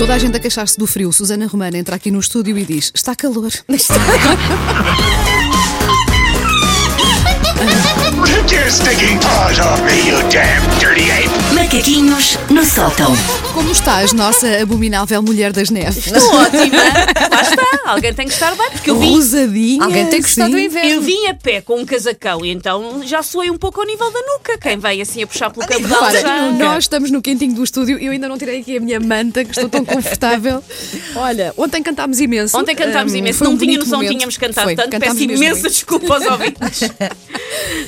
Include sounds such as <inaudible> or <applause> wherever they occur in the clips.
Toda a gente a queixar-se do frio. Susana Romana entra aqui no estúdio e diz: Está calor. <laughs> Take your stinking paws off me, you damn dirty ape! Macaquinhos no sótão. Como estás, nossa abominável mulher das neves? Estou <laughs> ótima. Lá está. Alguém tem que estar bem, porque eu vim, Rosadinha. Alguém tem que gostar sim. do inverno. eu vim a pé com um casacão e então já soei um pouco ao nível da nuca. Quem vem assim a puxar pelo cabedal Repara, já... nós estamos no quentinho do estúdio e eu ainda não tirei aqui a minha manta, que estou tão confortável. Olha, ontem cantámos imenso. Ontem cantámos Hum, imenso, não um tinha noção que tínhamos cantado Foi, tanto. cantámos Peço imensa bem. desculpa aos <laughs> ouvintes.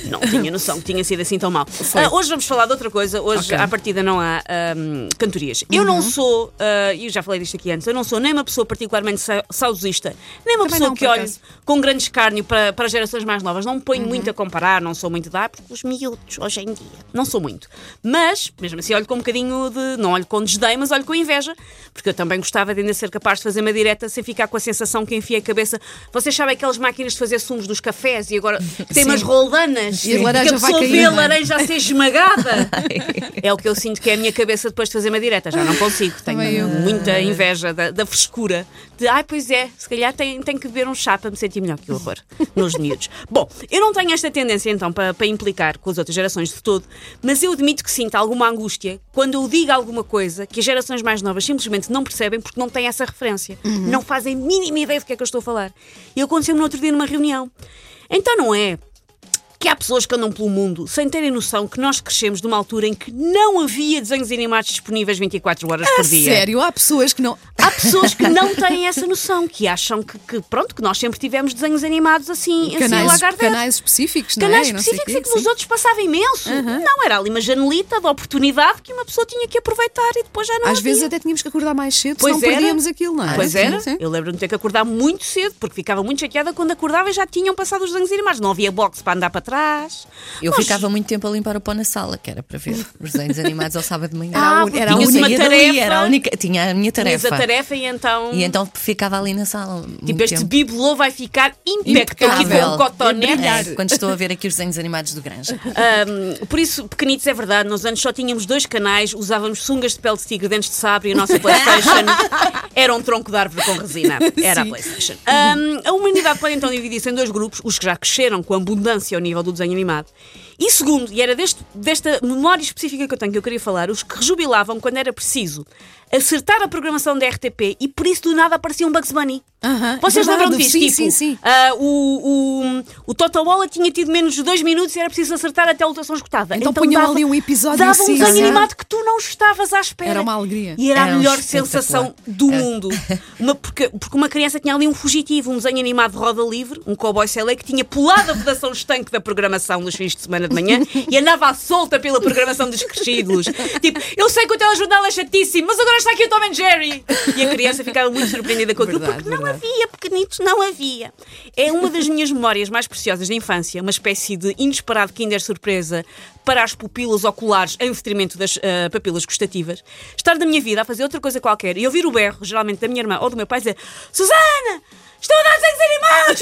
não tinha noção que tinha sido assim tão mal. Ah, hoje vamos falar de outra coisa. Hoje, Ok. Uhum. Partida, não há ahm, cantorias. Eu não sou, ah, e eu já falei disto aqui antes, eu não sou nem uma pessoa particularmente sa- saudosista, nem uma Também pessoa não, que olhe com grande escárnio para, para as gerações mais novas. Não me Uhum. ponho muito a comparar, não sou muito da. Ah, porque os miúdos, hoje em dia. Não sou muito. Mas, mesmo assim, olho com um bocadinho de. Não olho com desdém, mas olho com inveja. Porque eu também gostava de ainda ser capaz de fazer uma direta sem ficar com a sensação que enfiei a cabeça. Vocês sabem aquelas máquinas de fazer sumos dos cafés e agora <laughs> tem umas roldanas E a laranja que a vai pessoa cair, vê a laranja a ser esmagada. <laughs> é o que eu sinto que é a minha cabeça depois de fazer uma direta. Já não consigo. Tenho Também eu. muita inveja da, da frescura. De, ai, pois é, se calhar tenho, tenho que beber um chá para me sentir melhor. Que horror. Nos miúdos. Bom, eu não tenho esta tendência então para, para implicar com as outras gerações de todo, mas eu admito que sinto alguma angústia quando eu digo alguma coisa que as gerações mais novas simplesmente não percebem porque não têm essa referência. Não fazem mínima ideia do que é que eu estou a falar. E aconteceu-me no outro dia numa reunião. Então não é que há pessoas que andam pelo mundo sem terem noção que nós crescemos numa altura em que não havia desenhos animados disponíveis 24 horas por dia. sério, há pessoas que não. Há pessoas que não <laughs> têm essa noção, que acham que, que, pronto, que nós sempre tivemos desenhos animados assim, assim Canais, Lagardère. canais específicos, não é? Canais E específicos em que nos sim. outros passava imenso. Não, era ali uma janelita de oportunidade que uma pessoa tinha que aproveitar e depois já não Às havia. vezes até tínhamos que acordar mais cedo, Pois senão era. perdíamos aquilo, não é? Pois Sim, era. sim. Eu lembro-me de ter que acordar muito cedo, porque ficava muito chateada quando acordava e já tinham passado os desenhos animados. Não havia boxe para andar para trás. Eu Nós- ficava muito tempo a limpar o pó na sala, que era para ver os desenhos animados ao sábado de manhã. Ah, Era a un- porque era a tinhas única uma Saía dali, tarefa. era a única, tinha a minha Tinhas tarefa. a tarefa e então. E então ficava ali na sala. Tipo, muito este tempo. bibelô vai ficar impecável. Aqui com Impecável. um cotonete. É, quando estou a ver aqui os desenhos animados do Granja. Ahm, por isso, pequenitos, é verdade, nos anos só tínhamos dois canais, usávamos sungas de pele de tigre, dentes de sabre e a nossa <laughs> Playstation era um tronco de árvore com resina. Era a. Playstation. Ahm, a humanidade pode então dividir-se em dois grupos, os que já cresceram com abundância ao nível do desenho animado. E segundo, e era deste, desta memória específica que eu tenho que eu queria falar, os que rejubilavam quando era preciso acertar a programação da RTP e por isso do nada aparecia um Bugs Bunny. Vocês lembram disto? sim, tipo, sim, sim. ah, o, o, o Toto Walla tinha tido menos de dois minutos e era preciso acertar até a lotação esgotada. Então punham dava- ali um episódio Dava assim, um desenho sim. animado que tu não estavas à espera. Era uma alegria. E era, a Era um melhor espetacular. sensação do mundo. Uma, porque, porque uma criança tinha ali um fugitivo, um desenho animado de roda livre, um cowboy selé que tinha pulado a vedação estanque da programação nos fins de semana de manhã e andava à solta pela programação dos crescidos. Tipo, eu sei que o telejornal é chatíssimo, mas agora está aqui o Tom and Jerry. E a criança ficava muito surpreendida com aquilo, Verdade, porque não verdade. havia, pequenitos, não havia. É uma das minhas memórias mais preciosas da infância, uma espécie de inesperado Kinder surpresa para as pupilas oculares em detrimento das ah, papilas gustativas. Estar da minha vida a fazer outra coisa qualquer e ouvir o berro, geralmente da minha irmã ou do meu pai, dizer: Susana! Estou a dar desenhos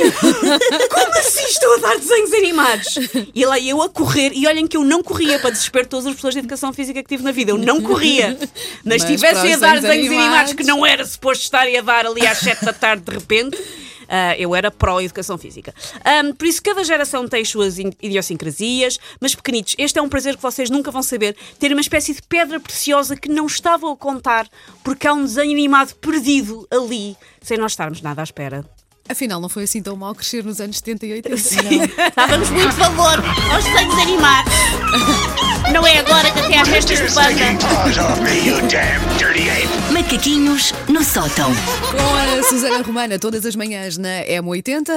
animados! <laughs> Como assim estou a dar desenhos animados? E lá eu a correr, e olhem que eu não corria para desespero de todas as pessoas de educação física que tive na vida. Eu não corria. Mas, Mas se para estivessem a dar desenhos desenhos animados que animados- não era suposto estarem a dar ali às 7 da tarde de repente. Ah, eu era pró-educação física. Ahm, por isso, cada geração tem as suas in- idiosincrasias, mas pequenitos, este é um prazer que vocês nunca vão saber: ter uma espécie de pedra preciosa que não estavam a contar, porque há um desenho animado perdido ali, sem nós estarmos nada à espera. Afinal, não foi assim tão mal crescer nos anos 70 e 80. Dávamos muito valor aos desenhos animados. Não é agora que até Take festas de banda. Macaquinhos no sótão. Com a Susana Romana todas as manhãs na M80.